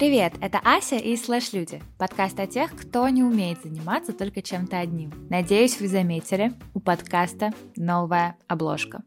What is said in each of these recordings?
Привет, это Ася и Слэш Люди, подкаст о тех, кто не умеет заниматься только чем-то одним. Надеюсь, вы заметили, у подкаста новая обложка.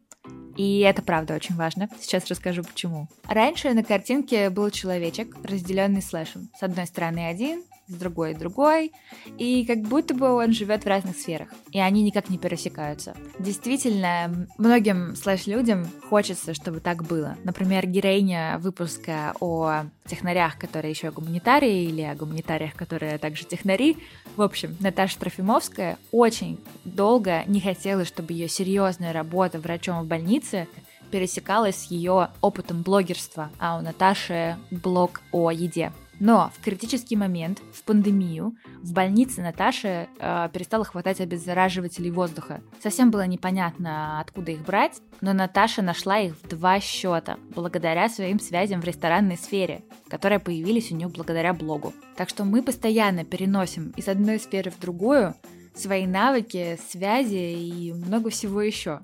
И это правда очень важно. Сейчас расскажу почему. Раньше на картинке был человечек, разделенный слэшем. С одной стороны один, с другой другой, и как будто бы он живет в разных сферах, и они никак не пересекаются. Действительно, многим слэш-людям хочется, чтобы так было. Например, героиня выпуска о технарях, которые еще гуманитарии, или о гуманитариях, которые также технари. В общем, Наташа Трофимовская очень долго не хотела, чтобы ее серьезная работа врачом в больнице пересекалась с ее опытом блогерства, а у Наташи блог о еде. Но в критический момент, в пандемию, в больнице Наташи э, перестало хватать обеззараживателей воздуха. Совсем было непонятно, откуда их брать, но Наташа нашла их в два счета, благодаря своим связям в ресторанной сфере, которые появились у нее благодаря блогу. Так что мы постоянно переносим из одной сферы в другую свои навыки, связи и много всего еще.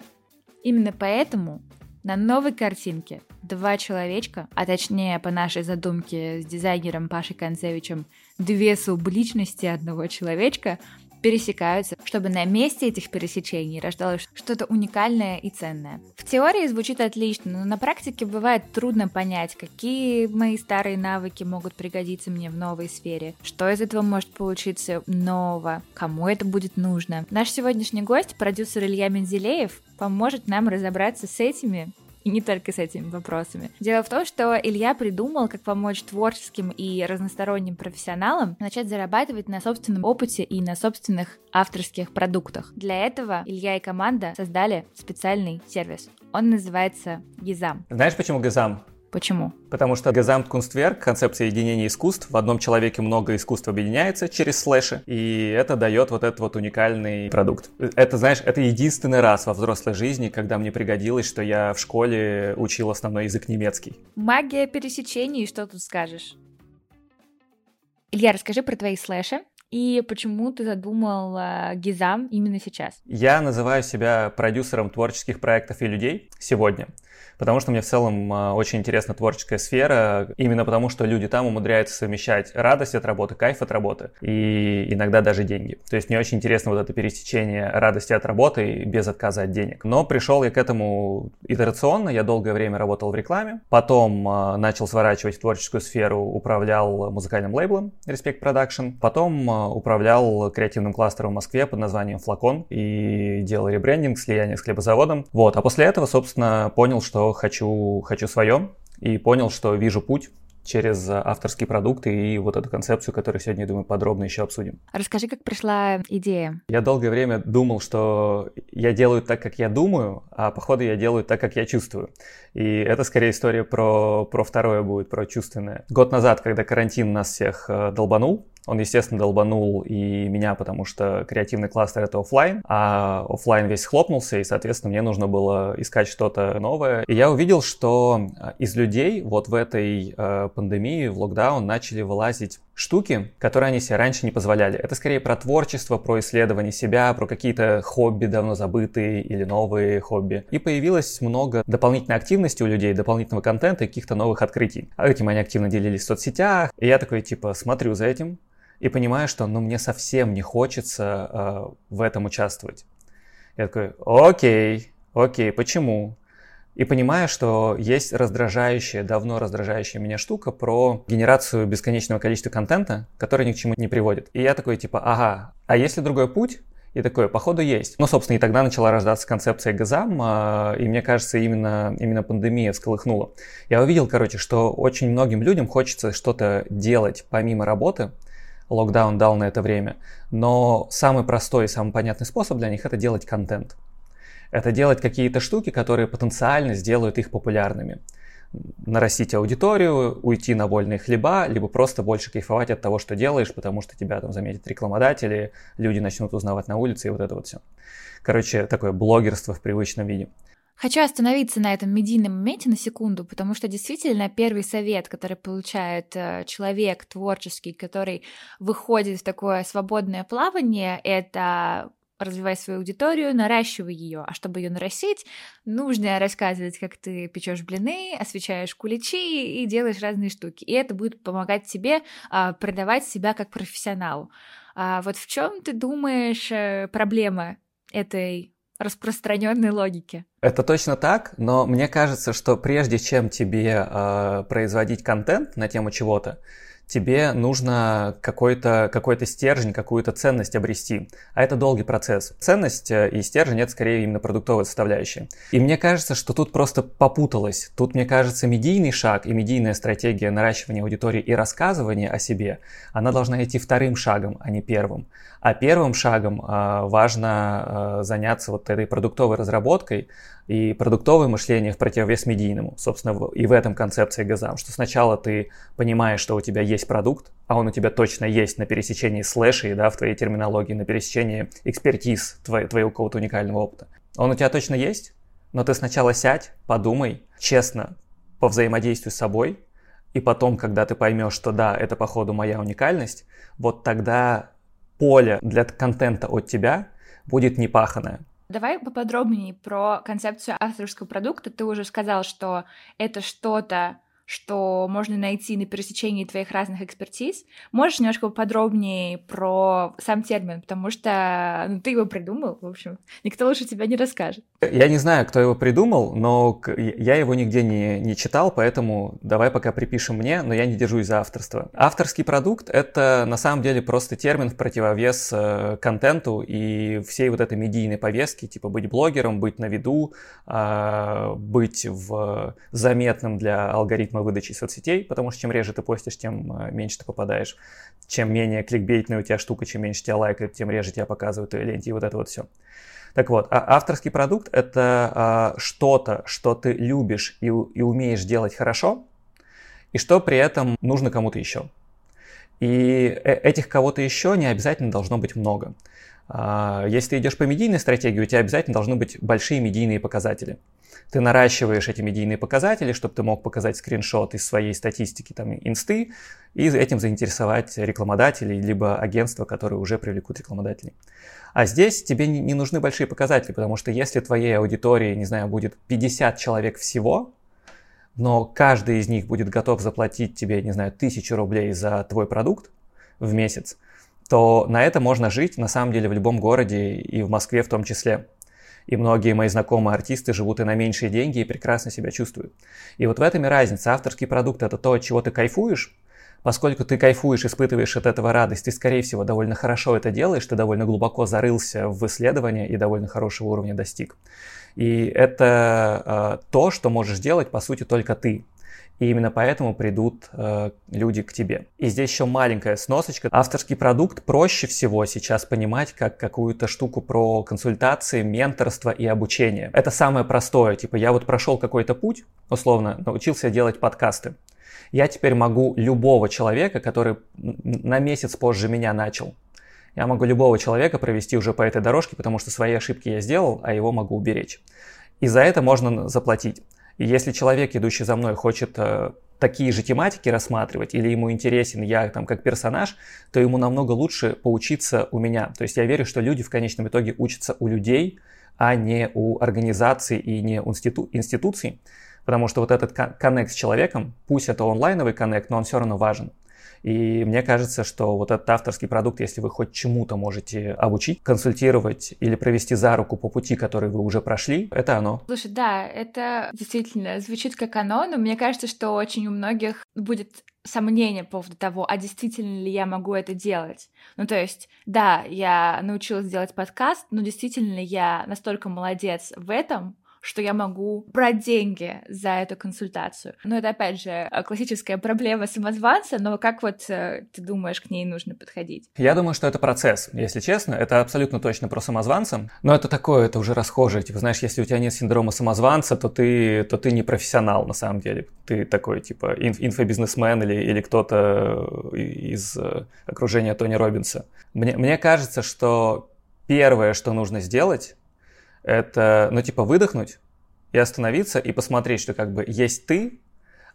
Именно поэтому на новой картинке два человечка, а точнее по нашей задумке с дизайнером Пашей Концевичем две субличности одного человечка пересекаются, чтобы на месте этих пересечений рождалось что-то уникальное и ценное. В теории звучит отлично, но на практике бывает трудно понять, какие мои старые навыки могут пригодиться мне в новой сфере, что из этого может получиться нового, кому это будет нужно. Наш сегодняшний гость, продюсер Илья Мензелеев, поможет нам разобраться с этими и не только с этими вопросами. Дело в том, что Илья придумал, как помочь творческим и разносторонним профессионалам начать зарабатывать на собственном опыте и на собственных авторских продуктах. Для этого Илья и команда создали специальный сервис. Он называется Гизам. Знаешь, почему Гизам? Почему? Потому что Gesamtkunstwerk, концепция единения искусств, в одном человеке много искусств объединяется через слэши, и это дает вот этот вот уникальный продукт. Это, знаешь, это единственный раз во взрослой жизни, когда мне пригодилось, что я в школе учил основной язык немецкий. Магия пересечений, что тут скажешь? Илья, расскажи про твои слэши. И почему ты задумал э, Гизам именно сейчас? Я называю себя продюсером творческих проектов и людей сегодня потому что мне в целом а, очень интересна творческая сфера, именно потому что люди там умудряются совмещать радость от работы, кайф от работы и иногда даже деньги. То есть мне очень интересно вот это пересечение радости от работы без отказа от денег. Но пришел я к этому итерационно, я долгое время работал в рекламе, потом э, начал сворачивать творческую сферу, управлял музыкальным лейблом Respect Production, потом э, управлял креативным кластером в Москве под названием Флакон и делал ребрендинг, слияние с хлебозаводом. Вот, а после этого, собственно, понял, что хочу, хочу свое, и понял, что вижу путь через авторские продукты и вот эту концепцию, которую сегодня, думаю, подробно еще обсудим. Расскажи, как пришла идея. Я долгое время думал, что я делаю так, как я думаю, а походу я делаю так, как я чувствую. И это скорее история про, про второе будет, про чувственное. Год назад, когда карантин нас всех э, долбанул, он, естественно, долбанул и меня, потому что креативный кластер — это офлайн, а офлайн весь хлопнулся, и, соответственно, мне нужно было искать что-то новое. И я увидел, что э, из людей вот в этой э, пандемии, в локдаун, начали вылазить штуки, которые они себе раньше не позволяли. Это скорее про творчество, про исследование себя, про какие-то хобби давно забытые или новые хобби. И появилось много дополнительной активности у людей, дополнительного контента и каких-то новых открытий. А этим они активно делились в соцсетях. И я такой, типа, смотрю за этим, и понимаю, что ну, мне совсем не хочется э, в этом участвовать. Я такой, окей, окей, почему? И понимаю, что есть раздражающая, давно раздражающая меня штука про генерацию бесконечного количества контента, который ни к чему не приводит. И я такой, типа, ага, а есть ли другой путь? И такое, походу, есть. Ну, собственно, и тогда начала рождаться концепция Газам, а, и мне кажется, именно, именно пандемия всколыхнула. Я увидел, короче, что очень многим людям хочется что-то делать помимо работы, локдаун дал на это время. Но самый простой и самый понятный способ для них это делать контент. Это делать какие-то штуки, которые потенциально сделают их популярными. Нарастить аудиторию, уйти на вольные хлеба, либо просто больше кайфовать от того, что делаешь, потому что тебя там заметят рекламодатели, люди начнут узнавать на улице и вот это вот все. Короче, такое блогерство в привычном виде. Хочу остановиться на этом медийном моменте на секунду, потому что действительно первый совет, который получает э, человек творческий, который выходит в такое свободное плавание, это развивай свою аудиторию, наращивай ее. А чтобы ее нарастить, нужно рассказывать, как ты печешь блины, освещаешь куличи и делаешь разные штуки. И это будет помогать тебе а, продавать себя как профессионалу. А вот в чем ты думаешь э, проблема этой распространенной логики. Это точно так, но мне кажется, что прежде чем тебе э, производить контент на тему чего-то, тебе нужно какой-то какой стержень, какую-то ценность обрести. А это долгий процесс. Ценность э, и стержень — это скорее именно продуктовая составляющая. И мне кажется, что тут просто попуталось. Тут, мне кажется, медийный шаг и медийная стратегия наращивания аудитории и рассказывания о себе, она должна идти вторым шагом, а не первым. А первым шагом э, важно э, заняться вот этой продуктовой разработкой, и продуктовое мышление в противовес медийному. Собственно, и в этом концепции Газам, что сначала ты понимаешь, что у тебя есть продукт, а он у тебя точно есть на пересечении слэшей, да, в твоей терминологии, на пересечении экспертиз твоего, твоего какого-то уникального опыта. Он у тебя точно есть, но ты сначала сядь, подумай, честно, по взаимодействию с собой, и потом, когда ты поймешь, что да, это походу моя уникальность, вот тогда поле для контента от тебя будет непаханное. Давай поподробнее про концепцию авторского продукта. Ты уже сказал, что это что-то, что можно найти на пересечении твоих разных экспертиз. Можешь немножко подробнее про сам термин, потому что ну, ты его придумал, в общем, никто лучше тебя не расскажет. Я не знаю, кто его придумал, но я его нигде не, не читал, поэтому давай пока припишем мне, но я не держусь за авторство. Авторский продукт — это на самом деле просто термин в противовес э, контенту и всей вот этой медийной повестки, типа быть блогером, быть на виду, э, быть в заметным для алгоритма алгоритмы выдачи соцсетей, потому что чем реже ты постишь, тем э, меньше ты попадаешь. Чем менее кликбейтная у тебя штука, чем меньше тебя лайкают, тем реже тебя показывают в ленте, и вот это вот все. Так вот, а авторский продукт — это а, что-то, что ты любишь и, и умеешь делать хорошо, и что при этом нужно кому-то еще. И э, этих кого-то еще не обязательно должно быть много. А, если ты идешь по медийной стратегии, у тебя обязательно должны быть большие медийные показатели ты наращиваешь эти медийные показатели, чтобы ты мог показать скриншот из своей статистики, там, инсты, и этим заинтересовать рекламодателей, либо агентства, которые уже привлекут рекламодателей. А здесь тебе не нужны большие показатели, потому что если твоей аудитории, не знаю, будет 50 человек всего, но каждый из них будет готов заплатить тебе, не знаю, тысячу рублей за твой продукт в месяц, то на это можно жить на самом деле в любом городе и в Москве в том числе. И многие мои знакомые артисты живут и на меньшие деньги и прекрасно себя чувствуют. И вот в этом и разница. Авторский продукт – это то, от чего ты кайфуешь, Поскольку ты кайфуешь, испытываешь от этого радость, ты, скорее всего, довольно хорошо это делаешь, ты довольно глубоко зарылся в исследование и довольно хорошего уровня достиг. И это э, то, что можешь делать, по сути, только ты. И именно поэтому придут э, люди к тебе. И здесь еще маленькая сносочка. Авторский продукт проще всего сейчас понимать как какую-то штуку про консультации, менторство и обучение. Это самое простое. Типа я вот прошел какой-то путь, условно, научился делать подкасты. Я теперь могу любого человека, который на месяц позже меня начал, я могу любого человека провести уже по этой дорожке, потому что свои ошибки я сделал, а его могу уберечь. И за это можно заплатить. И если человек, идущий за мной, хочет э, такие же тематики рассматривать, или ему интересен я там как персонаж, то ему намного лучше поучиться у меня. То есть я верю, что люди в конечном итоге учатся у людей, а не у организаций и не у институ- институций. Потому что вот этот коннект с человеком, пусть это онлайновый коннект, но он все равно важен. И мне кажется, что вот этот авторский продукт, если вы хоть чему-то можете обучить, консультировать или провести за руку по пути, который вы уже прошли, это оно. Слушай, да, это действительно звучит как оно, но мне кажется, что очень у многих будет сомнение по поводу того, а действительно ли я могу это делать. Ну, то есть, да, я научилась делать подкаст, но действительно ли я настолько молодец в этом, что я могу брать деньги за эту консультацию. Но это, опять же, э, классическая проблема самозванца, но как вот э, ты думаешь, к ней нужно подходить? Я думаю, что это процесс, если честно. Это абсолютно точно про самозванца, но это такое, это уже расхожее. Типа, знаешь, если у тебя нет синдрома самозванца, то ты, то ты не профессионал на самом деле. Ты такой, типа, инф инфобизнесмен или, или кто-то из э, окружения Тони Робинса. Мне, мне кажется, что первое, что нужно сделать, это, ну, типа, выдохнуть и остановиться и посмотреть, что как бы есть ты,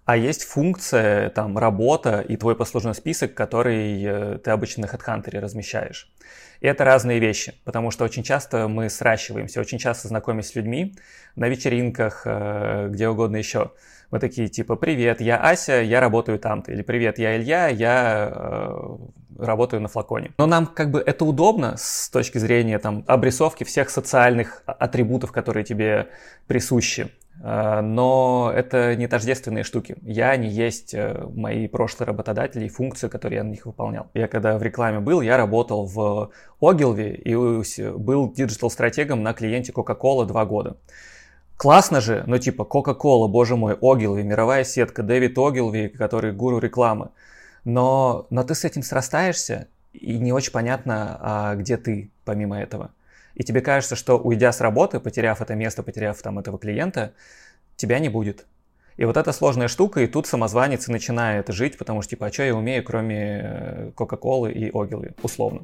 а есть функция, там, работа и твой послужной список, который э, ты обычно на HeadHunter размещаешь. И это разные вещи, потому что очень часто мы сращиваемся, очень часто знакомимся с людьми на вечеринках, э, где угодно еще. Мы такие типа «Привет, я Ася, я работаю там-то» или «Привет, я Илья, я э, работаю на флаконе». Но нам как бы это удобно с точки зрения там обрисовки всех социальных атрибутов, которые тебе присущи. Э, но это не тождественные штуки. Я не есть э, мои прошлые работодатели и функции, которые я на них выполнял. Я когда в рекламе был, я работал в Ogilvy и был digital-стратегом на клиенте Coca-Cola два года. Классно же, но типа Coca-Cola, боже мой, Ogilvy, мировая сетка, Дэвид Ogilvy, который гуру рекламы. Но, но ты с этим срастаешься, и не очень понятно, а где ты помимо этого и тебе кажется, что уйдя с работы, потеряв это место, потеряв там этого клиента, тебя не будет. И вот эта сложная штука, и тут самозванец начинает жить, потому что, типа, а что я умею, кроме э, Кока-Колы и Ogilvy, условно.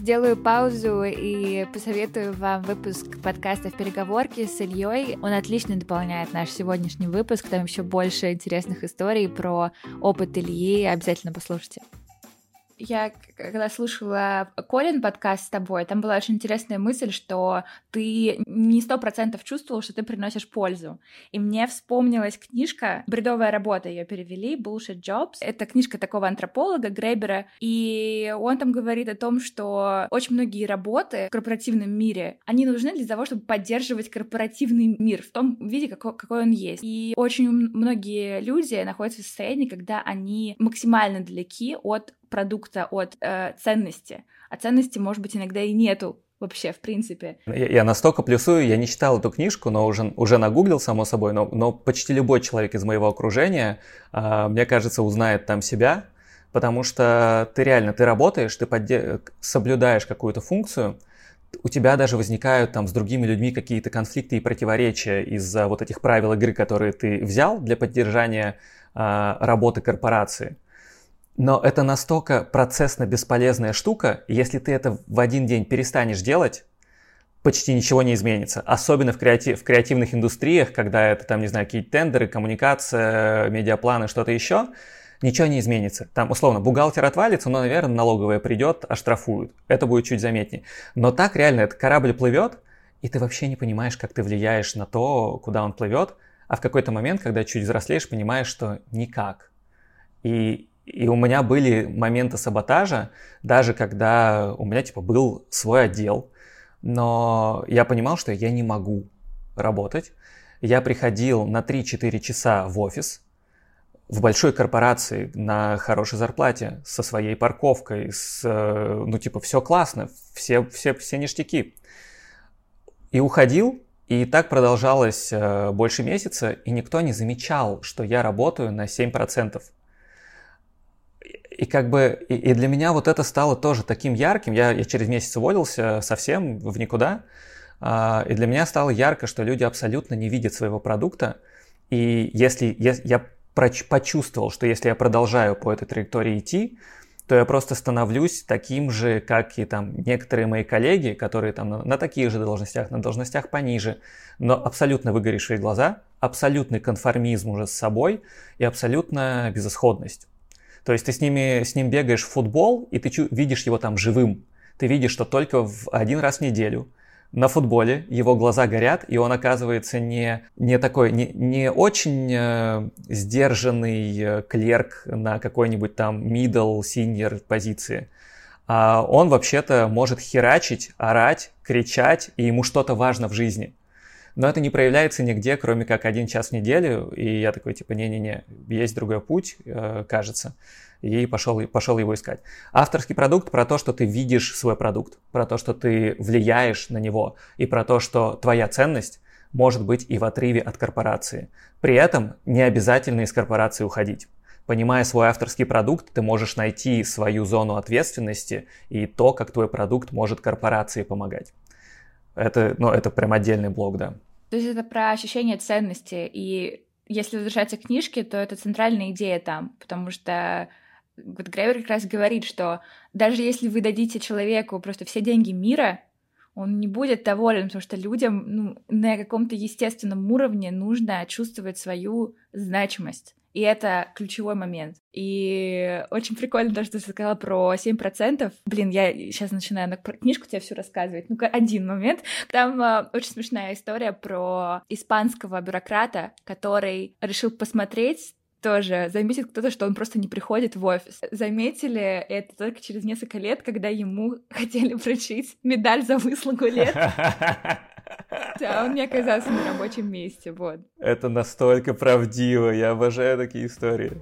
Сделаю паузу и посоветую вам выпуск подкаста в переговорке с Ильей. Он отлично дополняет наш сегодняшний выпуск. Там еще больше интересных историй про опыт Ильи. Обязательно послушайте я когда слушала Колин подкаст с тобой, там была очень интересная мысль, что ты не сто процентов чувствовал, что ты приносишь пользу. И мне вспомнилась книжка «Бредовая работа», ее перевели, «Bullshit Jobs». Это книжка такого антрополога Грейбера, и он там говорит о том, что очень многие работы в корпоративном мире, они нужны для того, чтобы поддерживать корпоративный мир в том виде, какой, какой он есть. И очень многие люди находятся в состоянии, когда они максимально далеки от продукта, от э, ценности. А ценности, может быть, иногда и нету вообще, в принципе. Я, я настолько плюсую, я не читал эту книжку, но уже, уже нагуглил, само собой, но, но почти любой человек из моего окружения, э, мне кажется, узнает там себя, потому что ты реально, ты работаешь, ты подде... соблюдаешь какую-то функцию, у тебя даже возникают там с другими людьми какие-то конфликты и противоречия из-за вот этих правил игры, которые ты взял для поддержания э, работы корпорации. Но это настолько процессно бесполезная штука, если ты это в один день перестанешь делать, почти ничего не изменится. Особенно в, креатив, в креативных индустриях, когда это, там, не знаю, какие-то тендеры, коммуникация, медиапланы, что-то еще, ничего не изменится. Там, условно, бухгалтер отвалится, но, наверное, налоговая придет, оштрафуют. Это будет чуть заметнее. Но так реально, этот корабль плывет, и ты вообще не понимаешь, как ты влияешь на то, куда он плывет, а в какой-то момент, когда чуть взрослеешь, понимаешь, что никак. И и у меня были моменты саботажа, даже когда у меня типа был свой отдел, но я понимал, что я не могу работать. Я приходил на 3-4 часа в офис, в большой корпорации на хорошей зарплате, со своей парковкой, с, ну типа все классно, все, все, все ништяки. И уходил, и так продолжалось э, больше месяца, и никто не замечал, что я работаю на 7%. И как бы и, и для меня вот это стало тоже таким ярким. Я, я через месяц уволился совсем в никуда. А, и для меня стало ярко, что люди абсолютно не видят своего продукта. И если я, я почувствовал, что если я продолжаю по этой траектории идти, то я просто становлюсь таким же, как и там некоторые мои коллеги, которые там на, на таких же должностях, на должностях пониже, но абсолютно выгоревшие глаза, абсолютный конформизм уже с собой и абсолютно безысходность. То есть ты с, ними, с ним бегаешь в футбол, и ты видишь его там живым. Ты видишь, что только в один раз в неделю на футболе его глаза горят, и он оказывается не, не такой, не, не очень э, сдержанный э, клерк на какой-нибудь там middle, senior позиции. А он вообще-то может херачить, орать, кричать, и ему что-то важно в жизни но это не проявляется нигде, кроме как один час в неделю, и я такой, типа, не-не-не, есть другой путь, э, кажется, и пошел, пошел его искать. Авторский продукт про то, что ты видишь свой продукт, про то, что ты влияешь на него, и про то, что твоя ценность может быть и в отрыве от корпорации. При этом не обязательно из корпорации уходить. Понимая свой авторский продукт, ты можешь найти свою зону ответственности и то, как твой продукт может корпорации помогать. Это, ну, это прям отдельный блок, да. То есть это про ощущение ценности. И если возвращаться к книжке, то это центральная идея там, потому что вот Грейвер как раз говорит, что даже если вы дадите человеку просто все деньги мира, он не будет доволен, потому что людям ну, на каком-то естественном уровне нужно чувствовать свою значимость. И это ключевой момент. И очень прикольно то, что ты сказала про 7%. Блин, я сейчас начинаю на книжку тебе всю рассказывать. Ну-ка, один момент. Там э, очень смешная история про испанского бюрократа, который решил посмотреть тоже заметит кто-то, что он просто не приходит в офис. Заметили это только через несколько лет, когда ему хотели вручить медаль за выслугу лет. Да, он не оказался на рабочем месте, вот. Это настолько правдиво, я обожаю такие истории.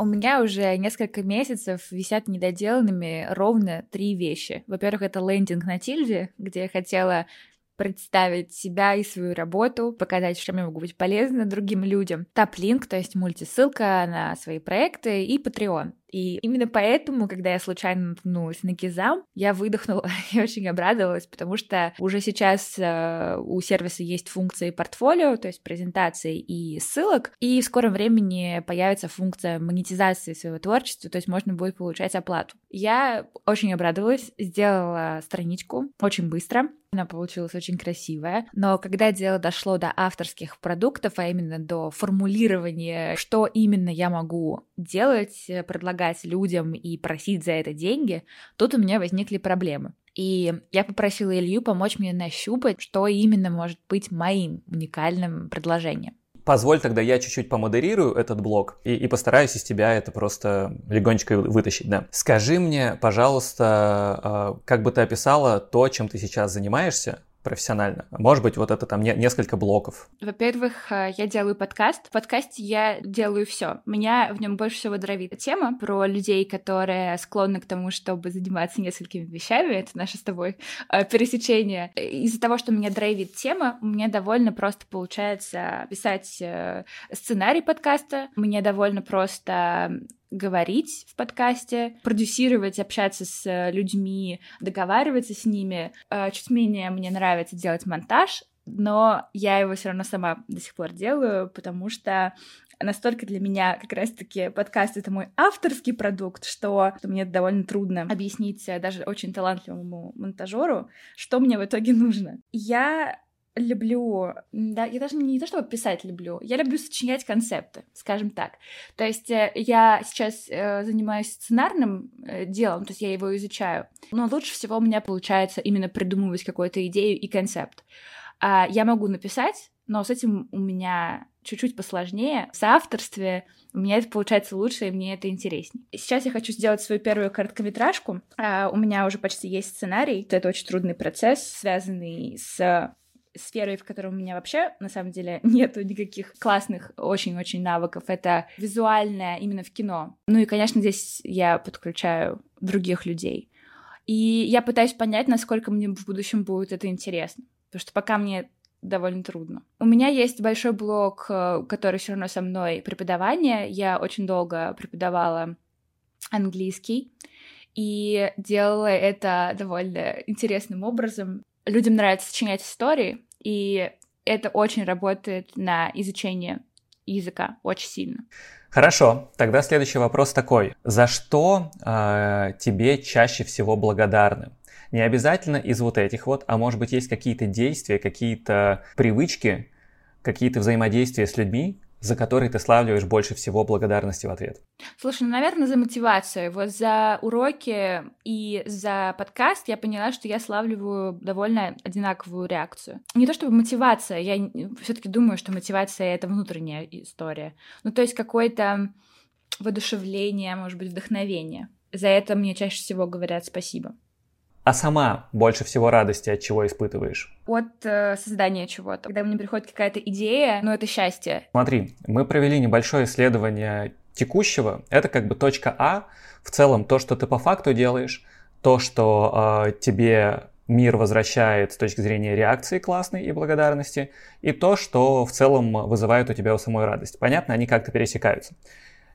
У меня уже несколько месяцев висят недоделанными ровно три вещи. Во-первых, это лендинг на Тильде, где я хотела представить себя и свою работу, показать, что я могу быть полезна другим людям. Таплинк, то есть мультисылка на свои проекты и Patreon. И именно поэтому, когда я случайно наткнулась на Кизам, я выдохнула и очень обрадовалась, потому что уже сейчас э, у сервиса есть функции портфолио, то есть презентации и ссылок, и в скором времени появится функция монетизации своего творчества, то есть можно будет получать оплату. Я очень обрадовалась, сделала страничку очень быстро, она получилась очень красивая, но когда дело дошло до авторских продуктов, а именно до формулирования, что именно я могу делать, предлагать предлагать людям и просить за это деньги, тут у меня возникли проблемы. И я попросила Илью помочь мне нащупать, что именно может быть моим уникальным предложением. Позволь тогда я чуть-чуть помодерирую этот блог и, и постараюсь из тебя это просто легонечко вытащить, да. Скажи мне, пожалуйста, а, как бы ты описала то, чем ты сейчас занимаешься, профессионально? Может быть, вот это там не, несколько блоков? Во-первых, э, я делаю подкаст. В подкасте я делаю все. Меня в нем больше всего дровит тема про людей, которые склонны к тому, чтобы заниматься несколькими вещами. Это наше с тобой э, пересечение. Из-за того, что меня драйвит тема, мне довольно просто получается писать э, сценарий подкаста. Мне довольно просто говорить в подкасте, продюсировать, общаться с э, людьми, договариваться с ними. Э, чуть менее мне нравится делать монтаж, но я его все равно сама до сих пор делаю, потому что настолько для меня как раз-таки подкаст — это мой авторский продукт, что, мне довольно трудно объяснить э, даже очень талантливому монтажеру, что мне в итоге нужно. Я люблю, да, я даже не то чтобы писать люблю, я люблю сочинять концепты, скажем так. То есть э, я сейчас э, занимаюсь сценарным э, делом, то есть я его изучаю, но лучше всего у меня получается именно придумывать какую-то идею и концепт. А я могу написать, но с этим у меня чуть-чуть посложнее. В соавторстве у меня это получается лучше, и мне это интереснее. Сейчас я хочу сделать свою первую короткометражку. А у меня уже почти есть сценарий. Это очень трудный процесс, связанный с сферой, в которой у меня вообще, на самом деле, нету никаких классных очень-очень навыков. Это визуальное именно в кино. Ну и, конечно, здесь я подключаю других людей. И я пытаюсь понять, насколько мне в будущем будет это интересно. Потому что пока мне довольно трудно. У меня есть большой блок, э, который все равно со мной преподавание. Я очень долго преподавала английский и делала это довольно интересным образом. Людям нравится сочинять истории, и это очень работает на изучение языка очень сильно. Хорошо, тогда следующий вопрос такой. За что э, тебе чаще всего благодарны? Не обязательно из вот этих вот, а может быть есть какие-то действия, какие-то привычки, какие-то взаимодействия с людьми, за который ты славливаешь больше всего благодарности в ответ? Слушай, ну, наверное, за мотивацию. Вот за уроки и за подкаст я поняла, что я славливаю довольно одинаковую реакцию. Не то чтобы мотивация, я все таки думаю, что мотивация — это внутренняя история. Ну, то есть какое-то воодушевление, может быть, вдохновение. За это мне чаще всего говорят спасибо. А сама больше всего радости от чего испытываешь? От э, создания чего-то. Когда мне приходит какая-то идея, ну это счастье. Смотри, мы провели небольшое исследование текущего. Это как бы точка А. В целом то, что ты по факту делаешь, то, что э, тебе мир возвращает с точки зрения реакции классной и благодарности, и то, что в целом вызывает у тебя у самой радость. Понятно, они как-то пересекаются.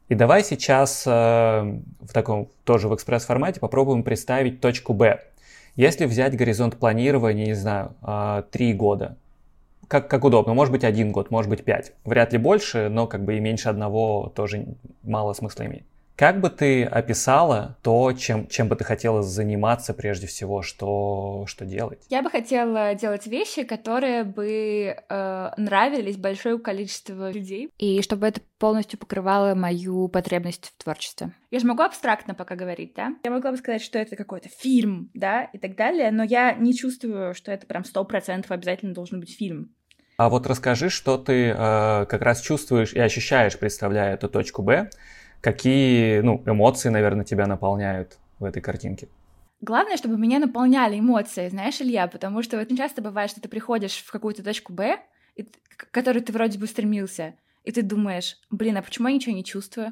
И давай сейчас э, в таком тоже в экспресс-формате попробуем представить точку Б. Если взять горизонт планирования, не знаю, а, три года, как, как удобно, может быть один год, может быть пять, вряд ли больше, но как бы и меньше одного тоже мало смысла имеет. Как бы ты описала то, чем, чем бы ты хотела заниматься прежде всего, что, что делать? Я бы хотела делать вещи, которые бы э, нравились большое количеству людей, и чтобы это полностью покрывало мою потребность в творчестве. Я же могу абстрактно пока говорить, да? Я могла бы сказать, что это какой-то фильм, да, и так далее, но я не чувствую, что это прям сто процентов обязательно должен быть фильм. А вот расскажи, что ты э, как раз чувствуешь и ощущаешь, представляя эту точку Б, Какие ну, эмоции, наверное, тебя наполняют в этой картинке? Главное, чтобы меня наполняли эмоции, знаешь, Илья, потому что очень часто бывает, что ты приходишь в какую-то точку Б, к которой ты вроде бы стремился, и ты думаешь, блин, а почему я ничего не чувствую?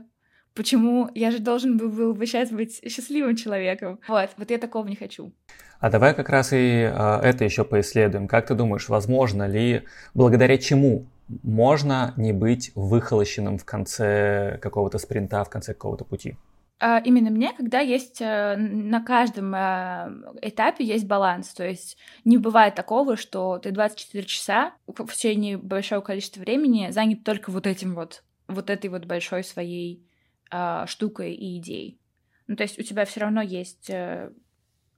Почему я же должен был, был бы сейчас быть счастливым человеком? Вот, вот я такого не хочу. А давай как раз и э, это еще поисследуем. Как ты думаешь, возможно ли, благодаря чему можно не быть выхолощенным в конце какого-то спринта, в конце какого-то пути? А, именно мне, когда есть э, на каждом э, этапе есть баланс, то есть не бывает такого, что ты 24 часа в течение большого количества времени занят только вот этим вот, вот этой вот большой своей э, штукой и идеей. Ну, то есть у тебя все равно есть э,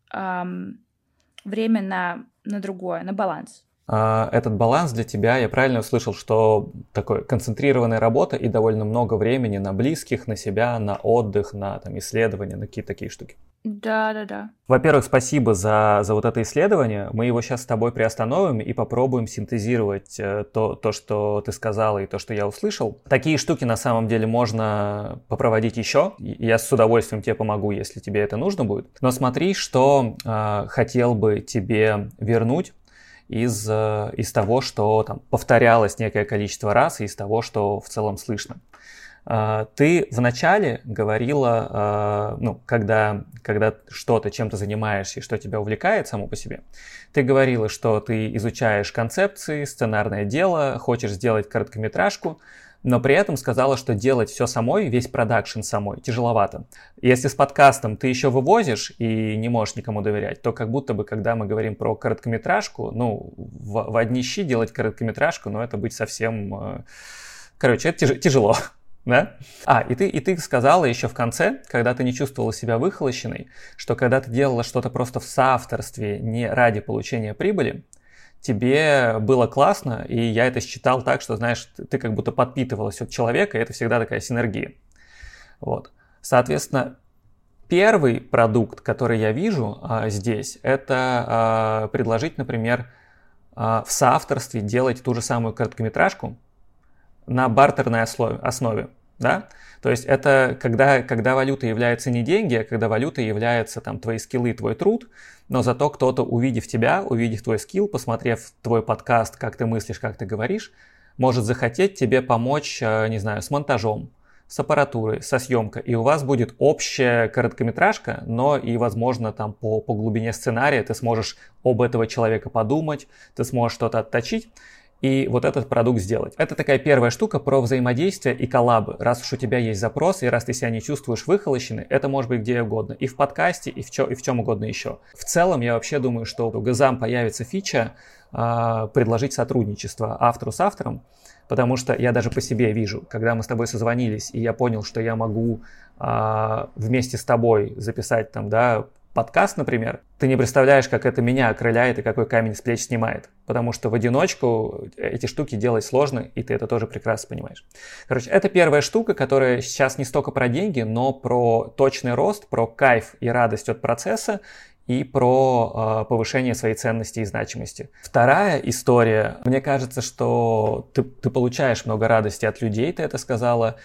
время на, на другое, на баланс. А, этот баланс для тебя, я правильно услышал, что такой концентрированная работа и довольно много времени на близких, на себя, на отдых, на там, исследования, на какие-то такие штуки. Да, да, да. Во-первых, спасибо за, за вот это исследование. Мы его сейчас с тобой приостановим и попробуем синтезировать э, то, то, что ты сказала и то, что я услышал. Такие штуки на самом деле можно попроводить еще. Я с удовольствием тебе помогу, если тебе это нужно будет. Но смотри, что э, хотел бы тебе вернуть из, э, из того, что там повторялось некое количество раз, и из того, что в целом слышно. А, ты вначале говорила, э, ну, когда, когда что-то, чем-то занимаешься и что тебя увлекает само по себе, ты говорила, что ты изучаешь концепции, сценарное дело, хочешь сделать короткометражку, но при этом сказала, что делать все самой, весь продакшн самой, тяжеловато. Если с подкастом ты еще вывозишь и не можешь никому доверять, то как будто бы, когда мы говорим про короткометражку, ну, в, в одни щи делать короткометражку, ну, это быть совсем... Э, короче, это тяжело. Да? А, и ты, и ты сказала еще в конце, когда ты не чувствовала себя выхолощенной, что когда ты делала что-то просто в соавторстве не ради получения прибыли, тебе было классно, и я это считал так, что, знаешь, ты как будто подпитывалась от человека, и это всегда такая синергия. Вот. Соответственно, первый продукт, который я вижу а, здесь, это а, предложить, например, а, в соавторстве делать ту же самую короткометражку на бартерной основе. Да? То есть это когда, когда валюта является не деньги, а когда валюта является там твои скиллы, твой труд, но зато кто-то, увидев тебя, увидев твой скилл, посмотрев твой подкаст, как ты мыслишь, как ты говоришь, может захотеть тебе помочь, э, не знаю, с монтажом, с аппаратурой, со съемкой, и у вас будет общая короткометражка, но и, возможно, там по, по глубине сценария ты сможешь об этого человека подумать, ты сможешь что-то отточить, и вот этот продукт сделать. Это такая первая штука про взаимодействие и коллабы. Раз уж у тебя есть запрос, и раз ты себя не чувствуешь выхолощенный, это может быть где угодно. И в подкасте, и в, чё, и в чем угодно еще. В целом, я вообще думаю, что у Газам появится фича э, предложить сотрудничество автору с автором, потому что я даже по себе вижу, когда мы с тобой созвонились, и я понял, что я могу э, вместе с тобой записать там, да, подкаст, например, ты не представляешь, как это меня окрыляет и какой камень с плеч снимает. Потому что в одиночку эти штуки делать сложно, и ты это тоже прекрасно понимаешь. Короче, это первая штука, которая сейчас не столько про деньги, но про точный рост, про кайф и радость от процесса и про э, повышение своей ценности и значимости. Вторая история, мне кажется, что ты, ты получаешь много радости от людей, ты это сказала,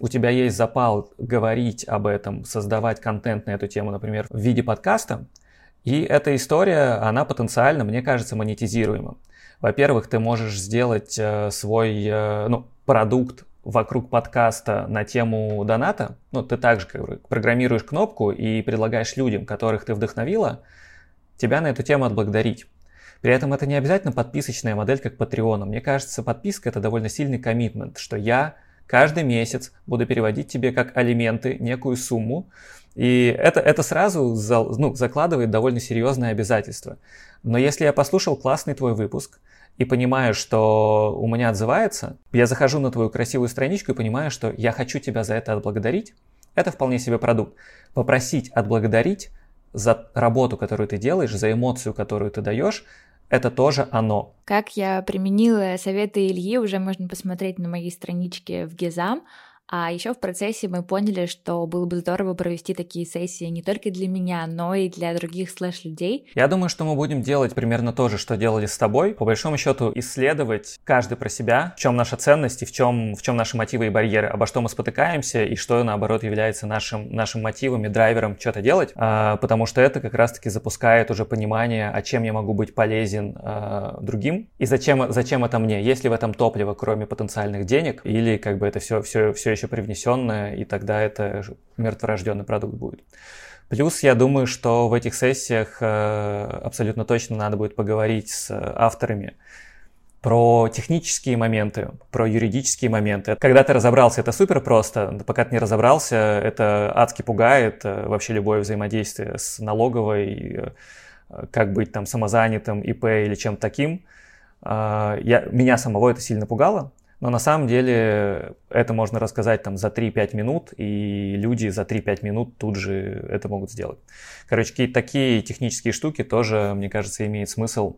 у тебя есть запал говорить об этом, создавать контент на эту тему, например, в виде подкаста, и эта история, она потенциально, мне кажется, монетизируема. Во-первых, ты можешь сделать э, свой э, ну, продукт вокруг подкаста на тему доната. Ну, ты также как бы, программируешь кнопку и предлагаешь людям, которых ты вдохновила, тебя на эту тему отблагодарить. При этом это не обязательно подписочная модель, как Patreon. Мне кажется, подписка это довольно сильный коммитмент, что я каждый месяц буду переводить тебе как алименты некую сумму, и это, это сразу за, ну, закладывает довольно серьезное обязательство. Но если я послушал классный твой выпуск и понимаю, что у меня отзывается, я захожу на твою красивую страничку и понимаю, что я хочу тебя за это отблагодарить, это вполне себе продукт. Попросить отблагодарить за работу, которую ты делаешь, за эмоцию, которую ты даешь, это тоже оно. Как я применила советы Ильи, уже можно посмотреть на моей страничке в Гизам. А еще в процессе мы поняли, что было бы здорово провести такие сессии не только для меня, но и для других слэш-людей. Я думаю, что мы будем делать примерно то же, что делали с тобой. По большому счету исследовать каждый про себя, в чем наша ценность и в чем, в чем наши мотивы и барьеры, обо что мы спотыкаемся и что, наоборот, является нашим, нашим мотивом и драйвером что-то делать, а, потому что это как раз-таки запускает уже понимание, а чем я могу быть полезен а, другим и зачем, зачем это мне, есть ли в этом топливо, кроме потенциальных денег, или как бы это все, все, все еще привнесенное, и тогда это мертворожденный продукт будет. Плюс я думаю, что в этих сессиях э, абсолютно точно надо будет поговорить с авторами про технические моменты, про юридические моменты. Когда ты разобрался, это супер просто. Пока ты не разобрался, это адски пугает э, вообще любое взаимодействие с налоговой, э, как быть там самозанятым, ИП или чем-то таким. Я, меня самого это сильно пугало, но на самом деле это можно рассказать там за 3-5 минут, и люди за 3-5 минут тут же это могут сделать. Короче, какие-то такие технические штуки тоже, мне кажется, имеет смысл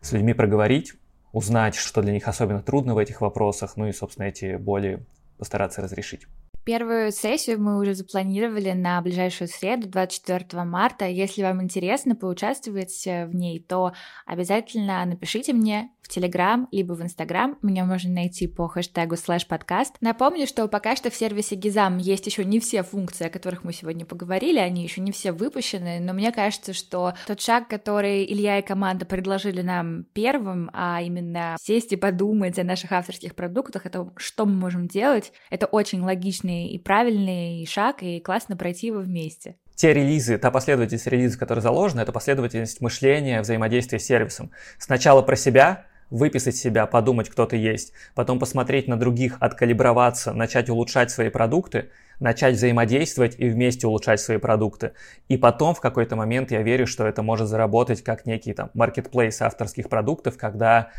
с людьми проговорить, узнать, что для них особенно трудно в этих вопросах, ну и, собственно, эти боли постараться разрешить. Первую сессию мы уже запланировали на ближайшую среду, 24 марта. Если вам интересно поучаствовать в ней, то обязательно напишите мне в Телеграм, либо в Инстаграм. Меня можно найти по хэштегу слэш подкаст. Напомню, что пока что в сервисе Гизам есть еще не все функции, о которых мы сегодня поговорили, они еще не все выпущены, но мне кажется, что тот шаг, который Илья и команда предложили нам первым, а именно сесть и подумать о наших авторских продуктах, это что мы можем делать, это очень логичный и правильный шаг, и классно пройти его вместе те релизы, та последовательность релизов, которая заложена, это последовательность мышления, взаимодействия с сервисом. Сначала про себя, выписать себя, подумать, кто ты есть, потом посмотреть на других, откалиброваться, начать улучшать свои продукты, начать взаимодействовать и вместе улучшать свои продукты. И потом в какой-то момент я верю, что это может заработать как некий там маркетплейс авторских продуктов, когда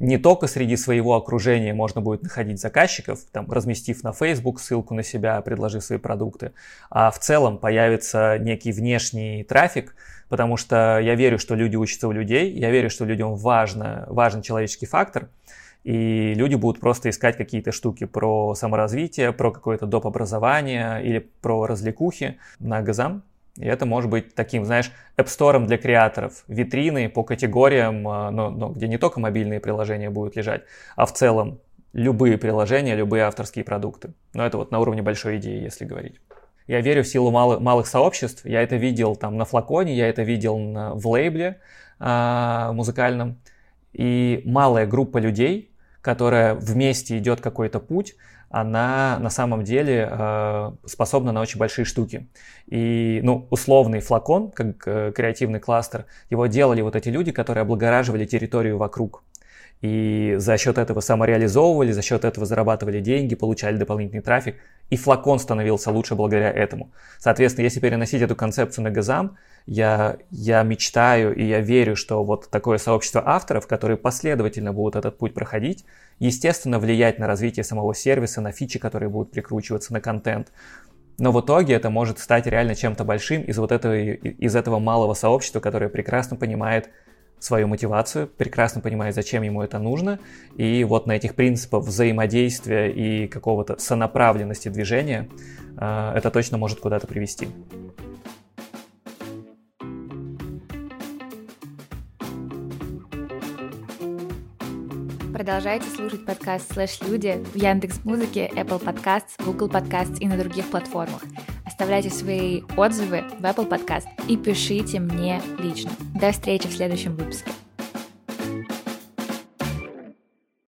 не только среди своего окружения можно будет находить заказчиков, там, разместив на Facebook ссылку на себя, предложив свои продукты, а в целом появится некий внешний трафик, потому что я верю, что люди учатся у людей, я верю, что людям важно, важен человеческий фактор, и люди будут просто искать какие-то штуки про саморазвитие, про какое-то доп. образование или про развлекухи на Газам. И это может быть таким, знаешь, App Store для креаторов, витрины по категориям, а, но, но где не только мобильные приложения будут лежать, а в целом любые приложения, любые авторские продукты. Но это вот на уровне большой идеи, если говорить. Я верю в силу малых, малых сообществ. Я это видел там на флаконе, я это видел на, в лейбле а, музыкальном. И малая группа людей, которая вместе идет какой-то путь, она на самом деле э, способна на очень большие штуки. И, ну, условный флакон, как э, креативный кластер, его делали вот эти люди, которые облагораживали территорию вокруг и за счет этого самореализовывали, за счет этого зарабатывали деньги, получали дополнительный трафик, и флакон становился лучше благодаря этому. Соответственно, если переносить эту концепцию на Газам, я, я мечтаю и я верю, что вот такое сообщество авторов, которые последовательно будут этот путь проходить, естественно, влиять на развитие самого сервиса, на фичи, которые будут прикручиваться, на контент. Но в итоге это может стать реально чем-то большим из вот этого, из этого малого сообщества, которое прекрасно понимает, свою мотивацию, прекрасно понимает, зачем ему это нужно, и вот на этих принципах взаимодействия и какого-то сонаправленности движения э, это точно может куда-то привести. Продолжайте слушать подкаст «Слэш Люди» в Яндекс Музыке, Apple Podcasts, Google Podcasts и на других платформах. Оставляйте свои отзывы в Apple Podcast и пишите мне лично. До встречи в следующем выпуске.